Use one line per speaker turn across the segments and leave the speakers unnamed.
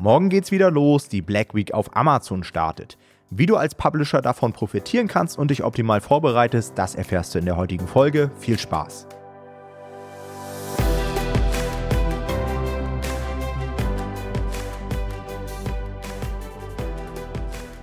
morgen geht's wieder los, die Black Week auf Amazon startet. Wie du als Publisher davon profitieren kannst und dich optimal vorbereitest, das erfährst du in der heutigen Folge. Viel Spaß!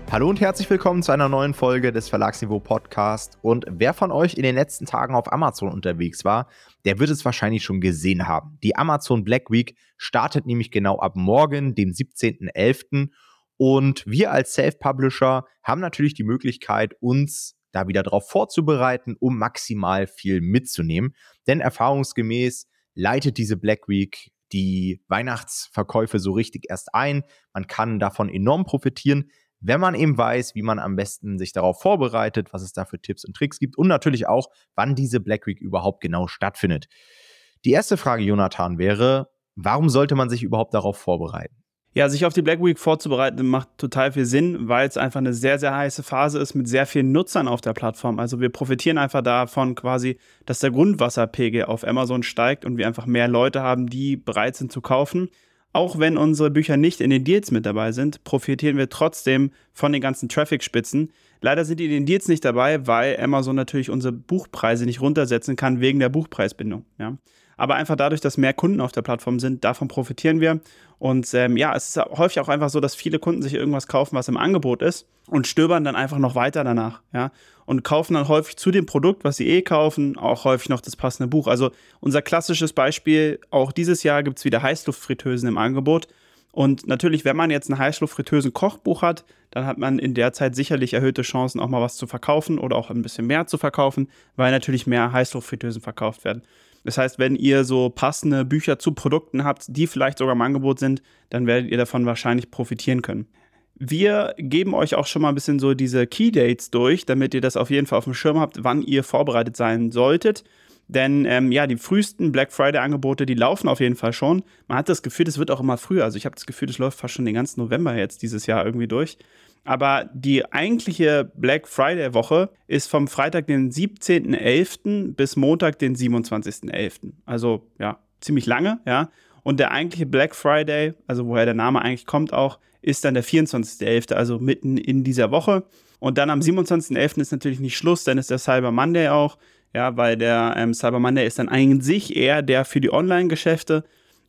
Hallo und herzlich willkommen zu einer neuen Folge des Verlagsniveau Podcast. Und wer von euch in den letzten Tagen auf Amazon unterwegs war, der wird es wahrscheinlich schon gesehen haben. Die Amazon Black Week startet nämlich genau ab morgen, dem 17.11. Und wir als Self-Publisher haben natürlich die Möglichkeit, uns da wieder darauf vorzubereiten, um maximal viel mitzunehmen. Denn erfahrungsgemäß leitet diese Black Week die Weihnachtsverkäufe so richtig erst ein. Man kann davon enorm profitieren wenn man eben weiß, wie man am besten sich darauf vorbereitet, was es da für Tipps und Tricks gibt und natürlich auch, wann diese Black Week überhaupt genau stattfindet. Die erste Frage, Jonathan, wäre, warum sollte man sich überhaupt darauf vorbereiten?
Ja, sich auf die Black Week vorzubereiten macht total viel Sinn, weil es einfach eine sehr, sehr heiße Phase ist mit sehr vielen Nutzern auf der Plattform. Also wir profitieren einfach davon quasi, dass der Grundwasserpegel auf Amazon steigt und wir einfach mehr Leute haben, die bereit sind zu kaufen. Auch wenn unsere Bücher nicht in den Deals mit dabei sind, profitieren wir trotzdem von den ganzen Traffic-Spitzen. Leider sind die in den Deals nicht dabei, weil Amazon natürlich unsere Buchpreise nicht runtersetzen kann wegen der Buchpreisbindung. Ja. Aber einfach dadurch, dass mehr Kunden auf der Plattform sind, davon profitieren wir. Und ähm, ja, es ist häufig auch einfach so, dass viele Kunden sich irgendwas kaufen, was im Angebot ist und stöbern dann einfach noch weiter danach. Ja, und kaufen dann häufig zu dem Produkt, was sie eh kaufen, auch häufig noch das passende Buch. Also unser klassisches Beispiel, auch dieses Jahr gibt es wieder Heißluftfritteusen im Angebot. Und natürlich, wenn man jetzt ein Heißluftfritteusen-Kochbuch hat, dann hat man in der Zeit sicherlich erhöhte Chancen, auch mal was zu verkaufen oder auch ein bisschen mehr zu verkaufen, weil natürlich mehr Heißluftfritteusen verkauft werden. Das heißt, wenn ihr so passende Bücher zu Produkten habt, die vielleicht sogar im Angebot sind, dann werdet ihr davon wahrscheinlich profitieren können. Wir geben euch auch schon mal ein bisschen so diese Key Dates durch, damit ihr das auf jeden Fall auf dem Schirm habt, wann ihr vorbereitet sein solltet. Denn ähm, ja, die frühesten Black Friday-Angebote, die laufen auf jeden Fall schon. Man hat das Gefühl, es wird auch immer früher. Also ich habe das Gefühl, das läuft fast schon den ganzen November jetzt dieses Jahr irgendwie durch. Aber die eigentliche Black Friday-Woche ist vom Freitag, den 17.11. bis Montag, den 27.11. Also ja, ziemlich lange, ja. Und der eigentliche Black Friday, also woher der Name eigentlich kommt auch, ist dann der 24.11., also mitten in dieser Woche. Und dann am 27.11. ist natürlich nicht Schluss, dann ist der Cyber Monday auch, ja, weil der ähm, Cyber Monday ist dann an sich eher der für die Online-Geschäfte.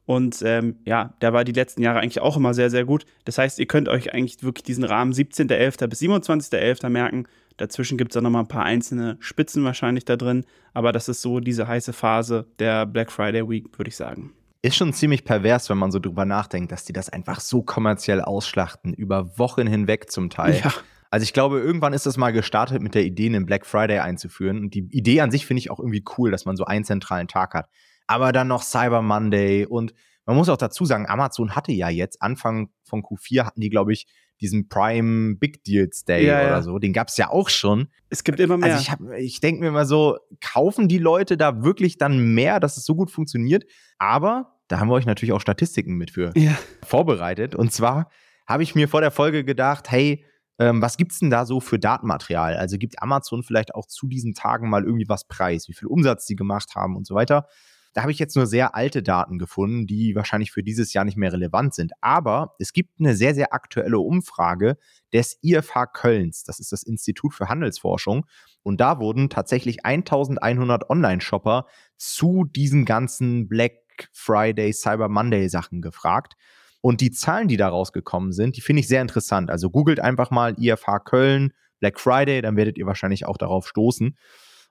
Und ähm, ja, der war die letzten Jahre eigentlich auch immer sehr, sehr gut. Das heißt, ihr könnt euch eigentlich wirklich diesen Rahmen 17.11. bis 27.11. merken. Dazwischen gibt es auch noch mal ein paar einzelne Spitzen wahrscheinlich da drin. Aber das ist so diese heiße Phase der Black Friday Week, würde ich sagen.
Ist schon ziemlich pervers, wenn man so drüber nachdenkt, dass die das einfach so kommerziell ausschlachten, über Wochen hinweg zum Teil. Ja. Also ich glaube, irgendwann ist das mal gestartet mit der Idee, einen Black Friday einzuführen. Und die Idee an sich finde ich auch irgendwie cool, dass man so einen zentralen Tag hat aber dann noch Cyber Monday und man muss auch dazu sagen, Amazon hatte ja jetzt Anfang von Q4 hatten die, glaube ich, diesen Prime Big Deals Day ja, oder ja. so. Den gab es ja auch schon.
Es gibt immer mehr.
Also ich, ich denke mir immer so, kaufen die Leute da wirklich dann mehr, dass es so gut funktioniert? Aber da haben wir euch natürlich auch Statistiken mit für ja. vorbereitet. Und zwar habe ich mir vor der Folge gedacht, hey, ähm, was gibt's denn da so für Datenmaterial? Also gibt Amazon vielleicht auch zu diesen Tagen mal irgendwie was preis, wie viel Umsatz die gemacht haben und so weiter. Da habe ich jetzt nur sehr alte Daten gefunden, die wahrscheinlich für dieses Jahr nicht mehr relevant sind. Aber es gibt eine sehr, sehr aktuelle Umfrage des IFH Kölns. Das ist das Institut für Handelsforschung. Und da wurden tatsächlich 1100 Online-Shopper zu diesen ganzen Black Friday, Cyber Monday Sachen gefragt. Und die Zahlen, die da rausgekommen sind, die finde ich sehr interessant. Also googelt einfach mal IFH Köln, Black Friday, dann werdet ihr wahrscheinlich auch darauf stoßen.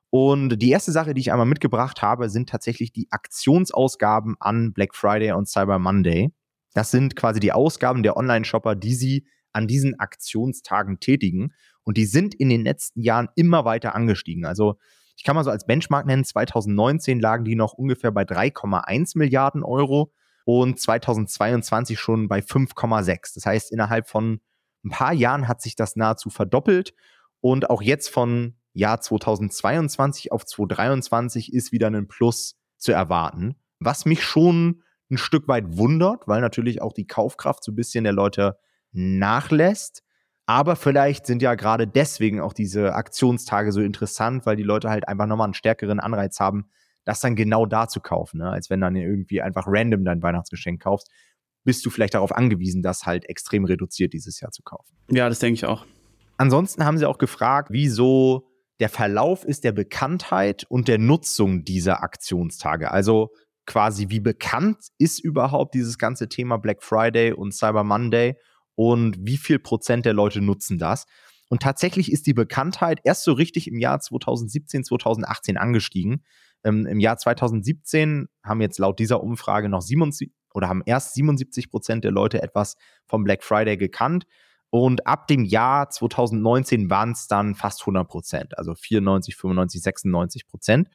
Und die erste Sache, die ich einmal mitgebracht habe, sind tatsächlich die Aktionsausgaben an Black Friday und Cyber Monday. Das sind quasi die Ausgaben der Online-Shopper, die sie an diesen Aktionstagen tätigen. Und die sind in den letzten Jahren immer weiter angestiegen. Also ich kann mal so als Benchmark nennen, 2019 lagen die noch ungefähr bei 3,1 Milliarden Euro und 2022 schon bei 5,6. Das heißt, innerhalb von ein paar Jahren hat sich das nahezu verdoppelt. Und auch jetzt von Jahr 2022 auf 2023 ist wieder ein Plus zu erwarten. Was mich schon ein Stück weit wundert, weil natürlich auch die Kaufkraft so ein bisschen der Leute nachlässt. Aber vielleicht sind ja gerade deswegen auch diese Aktionstage so interessant, weil die Leute halt einfach nochmal einen stärkeren Anreiz haben, das dann genau da zu kaufen, ne? als wenn dann irgendwie einfach random dein Weihnachtsgeschenk kaufst. bist du vielleicht darauf angewiesen, das halt extrem reduziert dieses Jahr zu kaufen.
Ja, das denke ich auch.
Ansonsten haben sie auch gefragt, wieso der Verlauf ist der Bekanntheit und der Nutzung dieser Aktionstage. Also quasi, wie bekannt ist überhaupt dieses ganze Thema Black Friday und Cyber Monday und wie viel Prozent der Leute nutzen das? Und tatsächlich ist die Bekanntheit erst so richtig im Jahr 2017, 2018 angestiegen. Ähm, Im Jahr 2017 haben jetzt laut dieser Umfrage noch 77 oder haben erst 77 Prozent der Leute etwas vom Black Friday gekannt. Und ab dem Jahr 2019 waren es dann fast 100 Prozent, also 94, 95, 96 Prozent.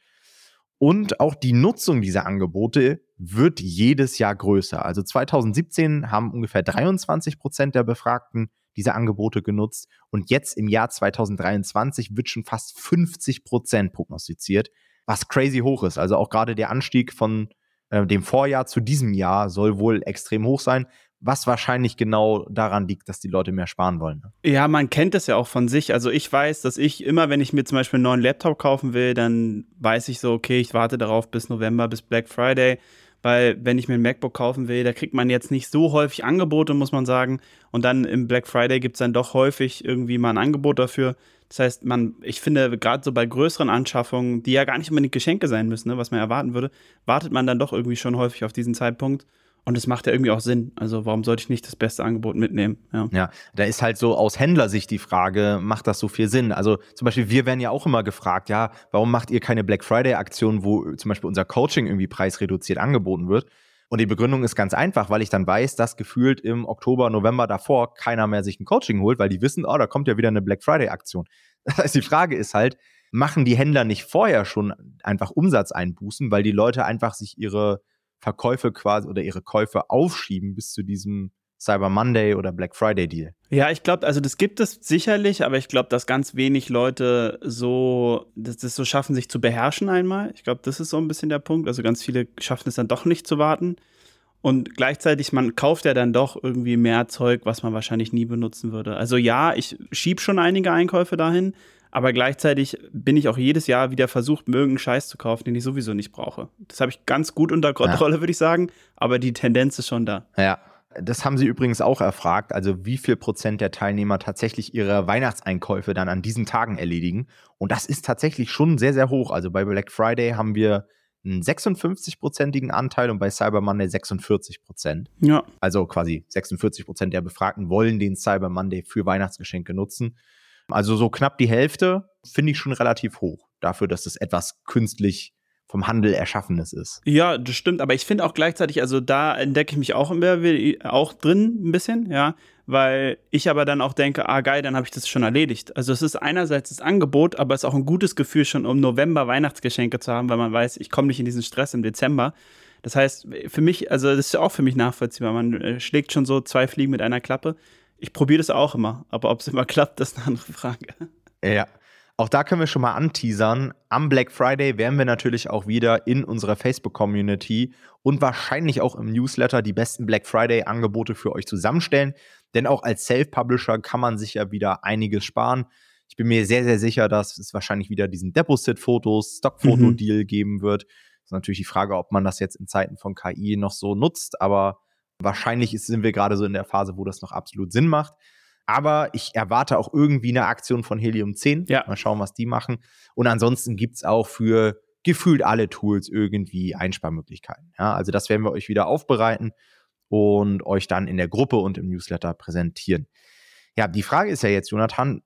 Und auch die Nutzung dieser Angebote wird jedes Jahr größer. Also 2017 haben ungefähr 23 Prozent der Befragten diese Angebote genutzt. Und jetzt im Jahr 2023 wird schon fast 50 Prozent prognostiziert, was crazy hoch ist. Also auch gerade der Anstieg von äh, dem Vorjahr zu diesem Jahr soll wohl extrem hoch sein, was wahrscheinlich genau daran liegt, dass die Leute mehr sparen wollen.
Ne? Ja, man kennt das ja auch von sich. Also ich weiß, dass ich immer, wenn ich mir zum Beispiel einen neuen Laptop kaufen will, dann weiß ich so, okay, ich warte darauf bis November, bis Black Friday weil wenn ich mir ein MacBook kaufen will, da kriegt man jetzt nicht so häufig Angebote, muss man sagen. Und dann im Black Friday gibt es dann doch häufig irgendwie mal ein Angebot dafür. Das heißt, man, ich finde, gerade so bei größeren Anschaffungen, die ja gar nicht unbedingt Geschenke sein müssen, ne, was man erwarten würde, wartet man dann doch irgendwie schon häufig auf diesen Zeitpunkt. Und es macht ja irgendwie auch Sinn. Also warum sollte ich nicht das beste Angebot mitnehmen?
Ja. ja, da ist halt so aus Händlersicht die Frage, macht das so viel Sinn? Also zum Beispiel, wir werden ja auch immer gefragt, ja, warum macht ihr keine Black Friday-Aktion, wo zum Beispiel unser Coaching irgendwie preisreduziert angeboten wird? Und die Begründung ist ganz einfach, weil ich dann weiß, dass gefühlt im Oktober, November davor keiner mehr sich ein Coaching holt, weil die wissen, oh, da kommt ja wieder eine Black Friday-Aktion. Das heißt, die Frage ist halt, machen die Händler nicht vorher schon einfach Umsatz einbußen, weil die Leute einfach sich ihre Verkäufe quasi oder ihre Käufe aufschieben bis zu diesem Cyber Monday oder Black Friday Deal.
Ja, ich glaube, also das gibt es sicherlich, aber ich glaube, dass ganz wenig Leute so, das, das so schaffen, sich zu beherrschen einmal. Ich glaube, das ist so ein bisschen der Punkt. Also ganz viele schaffen es dann doch nicht zu warten. Und gleichzeitig, man kauft ja dann doch irgendwie mehr Zeug, was man wahrscheinlich nie benutzen würde. Also ja, ich schiebe schon einige Einkäufe dahin, aber gleichzeitig bin ich auch jedes Jahr wieder versucht, irgendeinen Scheiß zu kaufen, den ich sowieso nicht brauche. Das habe ich ganz gut unter Kontrolle, ja. würde ich sagen, aber die Tendenz ist schon da.
Ja. Das haben sie übrigens auch erfragt, also wie viel Prozent der Teilnehmer tatsächlich ihre Weihnachtseinkäufe dann an diesen Tagen erledigen. Und das ist tatsächlich schon sehr, sehr hoch. Also bei Black Friday haben wir einen 56-prozentigen Anteil und bei Cyber Monday 46 Prozent.
Ja.
Also quasi 46 Prozent der Befragten wollen den Cyber Monday für Weihnachtsgeschenke nutzen. Also so knapp die Hälfte finde ich schon relativ hoch dafür, dass es etwas künstlich vom Handel erschaffenes ist.
Ja, das stimmt, aber ich finde auch gleichzeitig, also da entdecke ich mich auch immer auch drin ein bisschen, ja, weil ich aber dann auch denke, ah geil, dann habe ich das schon erledigt. Also es ist einerseits das Angebot, aber es ist auch ein gutes Gefühl schon um November Weihnachtsgeschenke zu haben, weil man weiß, ich komme nicht in diesen Stress im Dezember. Das heißt, für mich, also das ist ja auch für mich nachvollziehbar. Man äh, schlägt schon so zwei Fliegen mit einer Klappe ich probiere das auch immer, aber ob es immer klappt, das ist eine andere Frage.
Ja. Auch da können wir schon mal anteasern. Am Black Friday werden wir natürlich auch wieder in unserer Facebook-Community und wahrscheinlich auch im Newsletter die besten Black Friday-Angebote für euch zusammenstellen. Denn auch als Self-Publisher kann man sich ja wieder einiges sparen. Ich bin mir sehr, sehr sicher, dass es wahrscheinlich wieder diesen Deposit-Fotos, Stock-Foto-Deal mhm. geben wird. Das ist natürlich die Frage, ob man das jetzt in Zeiten von KI noch so nutzt, aber Wahrscheinlich sind wir gerade so in der Phase, wo das noch absolut Sinn macht. Aber ich erwarte auch irgendwie eine Aktion von Helium 10. Ja. Mal schauen, was die machen. Und ansonsten gibt es auch für gefühlt alle Tools irgendwie Einsparmöglichkeiten. Ja, also das werden wir euch wieder aufbereiten und euch dann in der Gruppe und im Newsletter präsentieren. Ja, die Frage ist ja jetzt, Jonathan,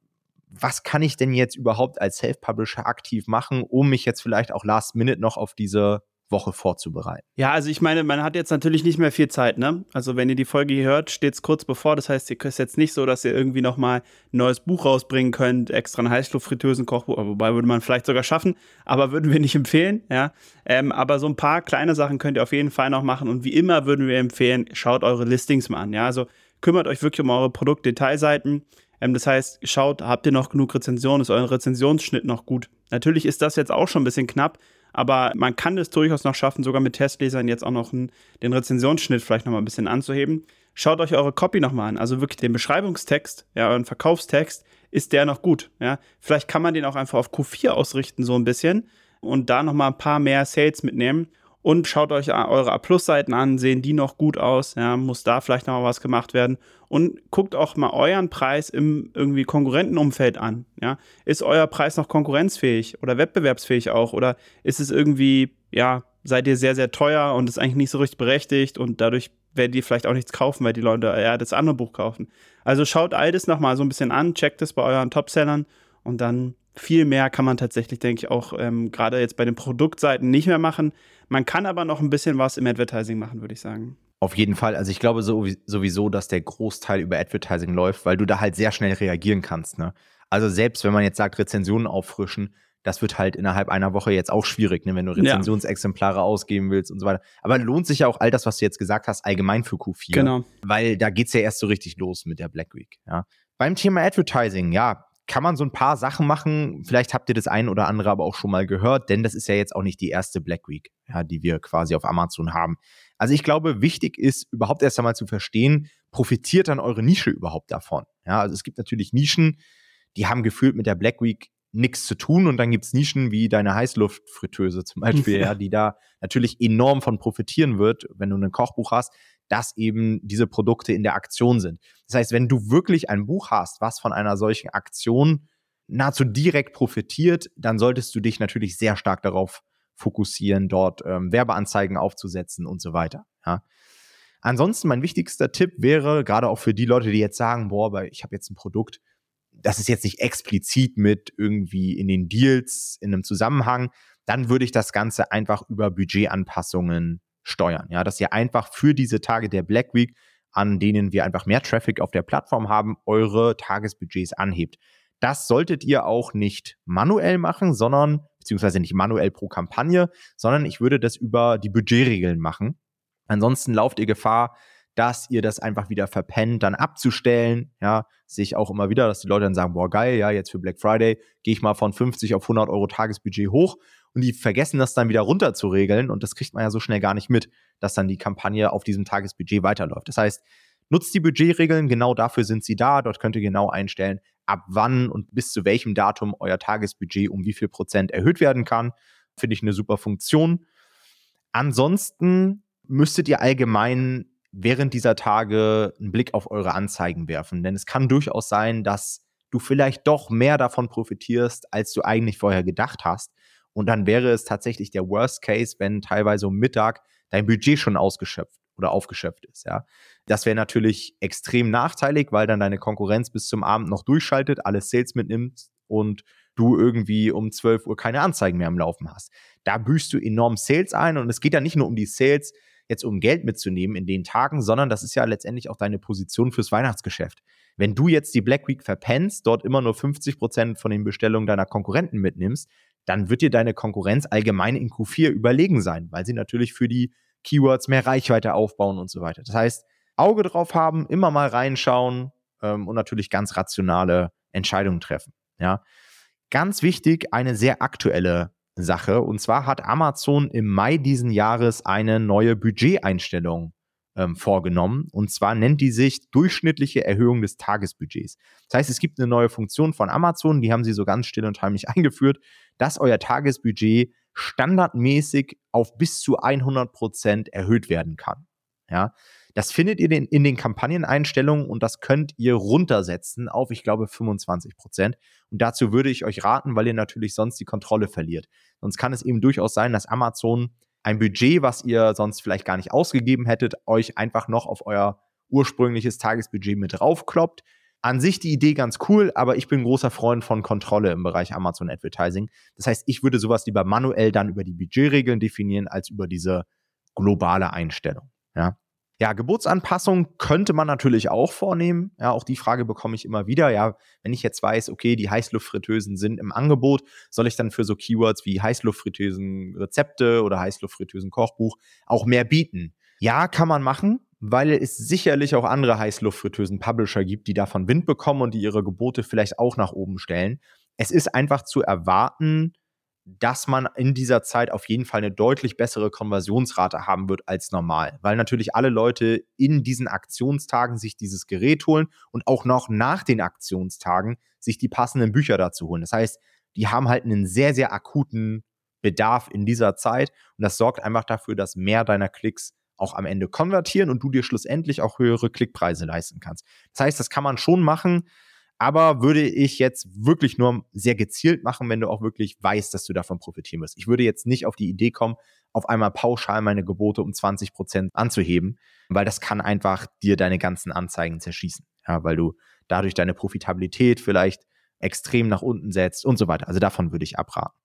was kann ich denn jetzt überhaupt als Self-Publisher aktiv machen, um mich jetzt vielleicht auch last minute noch auf diese Woche vorzubereiten.
Ja, also ich meine, man hat jetzt natürlich nicht mehr viel Zeit, ne? Also wenn ihr die Folge hier hört, steht es kurz bevor. Das heißt, ihr ist jetzt nicht so, dass ihr irgendwie noch mal ein neues Buch rausbringen könnt, extra ein Heißluftfritteusen-Kochbuch, wobei würde man vielleicht sogar schaffen, aber würden wir nicht empfehlen, ja. Ähm, aber so ein paar kleine Sachen könnt ihr auf jeden Fall noch machen und wie immer würden wir empfehlen, schaut eure Listings mal an, ja. Also kümmert euch wirklich um eure Produktdetailseiten. Ähm, das heißt, schaut, habt ihr noch genug Rezensionen, ist euer Rezensionsschnitt noch gut? Natürlich ist das jetzt auch schon ein bisschen knapp, aber man kann es durchaus noch schaffen, sogar mit Testlesern jetzt auch noch einen, den Rezensionsschnitt vielleicht noch mal ein bisschen anzuheben. Schaut euch eure Copy nochmal an, also wirklich den Beschreibungstext, ja, euren Verkaufstext, ist der noch gut, ja. Vielleicht kann man den auch einfach auf Q4 ausrichten, so ein bisschen, und da nochmal ein paar mehr Sales mitnehmen. Und schaut euch eure A-Plus-Seiten an, sehen die noch gut aus, ja, muss da vielleicht noch was gemacht werden und guckt auch mal euren Preis im irgendwie Konkurrentenumfeld an, ja. Ist euer Preis noch konkurrenzfähig oder wettbewerbsfähig auch oder ist es irgendwie, ja, seid ihr sehr, sehr teuer und ist eigentlich nicht so richtig berechtigt und dadurch werden die vielleicht auch nichts kaufen, weil die Leute eher das andere Buch kaufen. Also schaut all das nochmal so ein bisschen an, checkt es bei euren Topsellern und dann viel mehr kann man tatsächlich, denke ich, auch ähm, gerade jetzt bei den Produktseiten nicht mehr machen. Man kann aber noch ein bisschen was im Advertising machen, würde ich sagen.
Auf jeden Fall. Also ich glaube sowieso, dass der Großteil über Advertising läuft, weil du da halt sehr schnell reagieren kannst. Ne? Also selbst wenn man jetzt sagt, Rezensionen auffrischen, das wird halt innerhalb einer Woche jetzt auch schwierig, ne, wenn du Rezensionsexemplare ja. ausgeben willst und so weiter. Aber lohnt sich ja auch all das, was du jetzt gesagt hast, allgemein für Q4.
Genau.
Weil da geht es ja erst so richtig los mit der Black Week. Ja. Beim Thema Advertising, ja, kann man so ein paar Sachen machen. Vielleicht habt ihr das ein oder andere aber auch schon mal gehört, denn das ist ja jetzt auch nicht die erste Black Week, ja, die wir quasi auf Amazon haben. Also ich glaube, wichtig ist überhaupt erst einmal zu verstehen, profitiert dann eure Nische überhaupt davon? Ja, also es gibt natürlich Nischen, die haben gefühlt mit der Black Week nichts zu tun und dann gibt es Nischen wie deine Heißluftfritteuse zum Beispiel, ja, die da natürlich enorm von profitieren wird, wenn du ein Kochbuch hast dass eben diese Produkte in der Aktion sind. Das heißt, wenn du wirklich ein Buch hast, was von einer solchen Aktion nahezu direkt profitiert, dann solltest du dich natürlich sehr stark darauf fokussieren, dort ähm, Werbeanzeigen aufzusetzen und so weiter. Ja. Ansonsten mein wichtigster Tipp wäre, gerade auch für die Leute, die jetzt sagen, boah, aber ich habe jetzt ein Produkt, das ist jetzt nicht explizit mit irgendwie in den Deals in einem Zusammenhang, dann würde ich das Ganze einfach über Budgetanpassungen steuern. Ja, dass ihr einfach für diese Tage der Black Week, an denen wir einfach mehr Traffic auf der Plattform haben, eure Tagesbudgets anhebt. Das solltet ihr auch nicht manuell machen, sondern, beziehungsweise nicht manuell pro Kampagne, sondern ich würde das über die Budgetregeln machen. Ansonsten lauft ihr Gefahr, dass ihr das einfach wieder verpennt, dann abzustellen. Ja, sehe ich auch immer wieder, dass die Leute dann sagen, boah, geil, ja, jetzt für Black Friday gehe ich mal von 50 auf 100 Euro Tagesbudget hoch und die vergessen das dann wieder runter zu regeln und das kriegt man ja so schnell gar nicht mit, dass dann die Kampagne auf diesem Tagesbudget weiterläuft. Das heißt, nutzt die Budgetregeln, genau dafür sind sie da. Dort könnt ihr genau einstellen, ab wann und bis zu welchem Datum euer Tagesbudget um wie viel Prozent erhöht werden kann. Finde ich eine super Funktion. Ansonsten müsstet ihr allgemein während dieser Tage einen Blick auf eure Anzeigen werfen, denn es kann durchaus sein, dass du vielleicht doch mehr davon profitierst, als du eigentlich vorher gedacht hast. Und dann wäre es tatsächlich der Worst Case, wenn teilweise um Mittag dein Budget schon ausgeschöpft oder aufgeschöpft ist, ja. Das wäre natürlich extrem nachteilig, weil dann deine Konkurrenz bis zum Abend noch durchschaltet, alle Sales mitnimmt und du irgendwie um 12 Uhr keine Anzeigen mehr am Laufen hast. Da büßt du enorm Sales ein und es geht ja nicht nur um die Sales, jetzt um Geld mitzunehmen in den Tagen, sondern das ist ja letztendlich auch deine Position fürs Weihnachtsgeschäft. Wenn du jetzt die Black Week verpennst, dort immer nur 50 Prozent von den Bestellungen deiner Konkurrenten mitnimmst, dann wird dir deine Konkurrenz allgemein in Q4 überlegen sein, weil sie natürlich für die Keywords mehr Reichweite aufbauen und so weiter. Das heißt, Auge drauf haben, immer mal reinschauen ähm, und natürlich ganz rationale Entscheidungen treffen. Ja. Ganz wichtig, eine sehr aktuelle Sache. Und zwar hat Amazon im Mai diesen Jahres eine neue Budgeteinstellung ähm, vorgenommen. Und zwar nennt die sich durchschnittliche Erhöhung des Tagesbudgets. Das heißt, es gibt eine neue Funktion von Amazon, die haben sie so ganz still und heimlich eingeführt, dass euer Tagesbudget standardmäßig auf bis zu 100 Prozent erhöht werden kann. Ja, das findet ihr in den Kampagneneinstellungen und das könnt ihr runtersetzen auf, ich glaube, 25 Prozent. Und dazu würde ich euch raten, weil ihr natürlich sonst die Kontrolle verliert. Sonst kann es eben durchaus sein, dass Amazon ein Budget, was ihr sonst vielleicht gar nicht ausgegeben hättet, euch einfach noch auf euer ursprüngliches Tagesbudget mit draufkloppt. An sich die Idee ganz cool, aber ich bin großer Freund von Kontrolle im Bereich Amazon Advertising. Das heißt, ich würde sowas lieber manuell dann über die Budgetregeln definieren, als über diese globale Einstellung. Ja. Ja, Geburtsanpassung könnte man natürlich auch vornehmen. Ja, auch die Frage bekomme ich immer wieder. Ja, wenn ich jetzt weiß, okay, die Heißluftfritteusen sind im Angebot, soll ich dann für so Keywords wie Heißluftfritteusen Rezepte oder Heißluftfritteusen Kochbuch auch mehr bieten? Ja, kann man machen, weil es sicherlich auch andere Heißluftfritteusen Publisher gibt, die davon Wind bekommen und die ihre Gebote vielleicht auch nach oben stellen. Es ist einfach zu erwarten, dass man in dieser Zeit auf jeden Fall eine deutlich bessere Konversionsrate haben wird als normal, weil natürlich alle Leute in diesen Aktionstagen sich dieses Gerät holen und auch noch nach den Aktionstagen sich die passenden Bücher dazu holen. Das heißt, die haben halt einen sehr, sehr akuten Bedarf in dieser Zeit. Und das sorgt einfach dafür, dass mehr deiner Klicks auch am Ende konvertieren und du dir schlussendlich auch höhere Klickpreise leisten kannst. Das heißt, das kann man schon machen, aber würde ich jetzt wirklich nur sehr gezielt machen, wenn du auch wirklich weißt, dass du davon profitieren wirst. Ich würde jetzt nicht auf die Idee kommen, auf einmal pauschal meine Gebote um 20 Prozent anzuheben, weil das kann einfach dir deine ganzen Anzeigen zerschießen. Ja, weil du dadurch deine Profitabilität vielleicht extrem nach unten setzt und so weiter. Also davon würde ich abraten.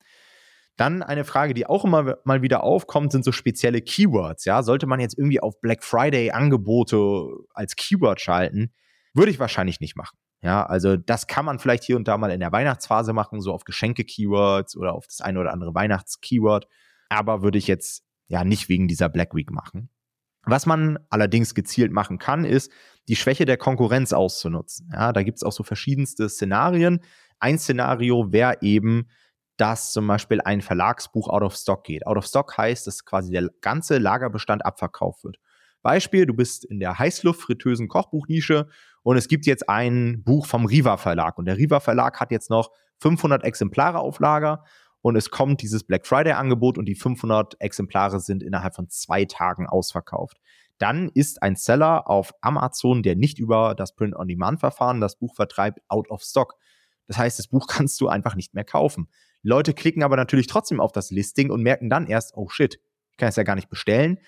Dann eine Frage, die auch immer mal wieder aufkommt, sind so spezielle Keywords. Ja, sollte man jetzt irgendwie auf Black Friday Angebote als Keyword schalten? Würde ich wahrscheinlich nicht machen. Ja, also das kann man vielleicht hier und da mal in der Weihnachtsphase machen, so auf Geschenke-Keywords oder auf das eine oder andere Weihnachts-Keyword. Aber würde ich jetzt ja nicht wegen dieser Black Week machen. Was man allerdings gezielt machen kann, ist, die Schwäche der Konkurrenz auszunutzen. Ja, da gibt es auch so verschiedenste Szenarien. Ein Szenario wäre eben, dass zum Beispiel ein Verlagsbuch out of stock geht. Out of stock heißt, dass quasi der ganze Lagerbestand abverkauft wird. Beispiel, du bist in der Heißluft-fritösen Kochbuchnische und es gibt jetzt ein Buch vom Riva Verlag und der Riva Verlag hat jetzt noch 500 Exemplare auf Lager und es kommt dieses Black Friday Angebot und die 500 Exemplare sind innerhalb von zwei Tagen ausverkauft. Dann ist ein Seller auf Amazon, der nicht über das Print-on-Demand-Verfahren das Buch vertreibt, out of stock. Das heißt, das Buch kannst du einfach nicht mehr kaufen. Leute klicken aber natürlich trotzdem auf das Listing und merken dann erst, oh shit, ich kann es ja gar nicht bestellen.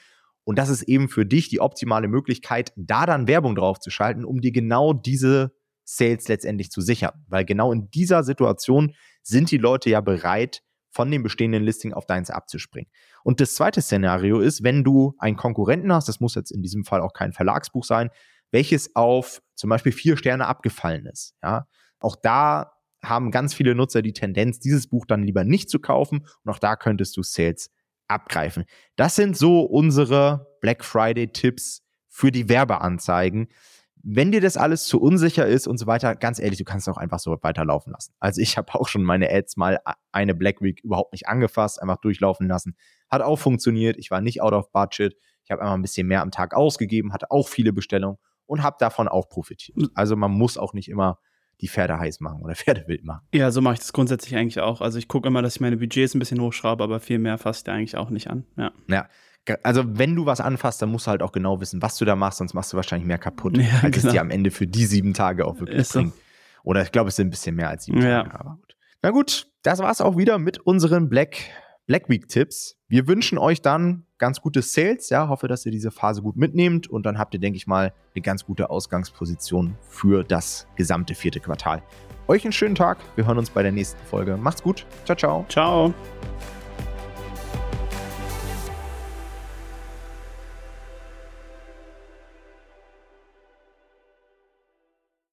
Und das ist eben für dich die optimale Möglichkeit, da dann Werbung drauf zu schalten, um dir genau diese Sales letztendlich zu sichern. Weil genau in dieser Situation sind die Leute ja bereit, von dem bestehenden Listing auf deins abzuspringen. Und das zweite Szenario ist, wenn du einen Konkurrenten hast, das muss jetzt in diesem Fall auch kein Verlagsbuch sein, welches auf zum Beispiel vier Sterne abgefallen ist. Ja, auch da haben ganz viele Nutzer die Tendenz, dieses Buch dann lieber nicht zu kaufen und auch da könntest du Sales abgreifen. Das sind so unsere Black Friday Tipps für die Werbeanzeigen. Wenn dir das alles zu unsicher ist und so weiter, ganz ehrlich, du kannst auch einfach so weiterlaufen lassen. Also ich habe auch schon meine Ads mal eine Black Week überhaupt nicht angefasst, einfach durchlaufen lassen. Hat auch funktioniert. Ich war nicht out of budget. Ich habe einfach ein bisschen mehr am Tag ausgegeben, hatte auch viele Bestellungen und habe davon auch profitiert. Also man muss auch nicht immer die Pferde heiß machen oder Pferde wild machen.
Ja, so mache ich das grundsätzlich eigentlich auch. Also ich gucke immer, dass ich meine Budgets ein bisschen hochschraube, aber viel mehr fasst der eigentlich auch nicht an. Ja.
ja. Also wenn du was anfasst, dann musst du halt auch genau wissen, was du da machst, sonst machst du wahrscheinlich mehr kaputt, ja, als genau. es dir am Ende für die sieben Tage auch wirklich Ist bringt. So. Oder ich glaube, es sind ein bisschen mehr als sieben ja. Tage. Aber gut. Na gut, das war es auch wieder mit unseren Black Black Week Tipps. Wir wünschen euch dann ganz gute Sales. Ja, hoffe, dass ihr diese Phase gut mitnehmt und dann habt ihr, denke ich mal, eine ganz gute Ausgangsposition für das gesamte vierte Quartal. Euch einen schönen Tag. Wir hören uns bei der nächsten Folge. Macht's gut. Ciao, ciao.
Ciao.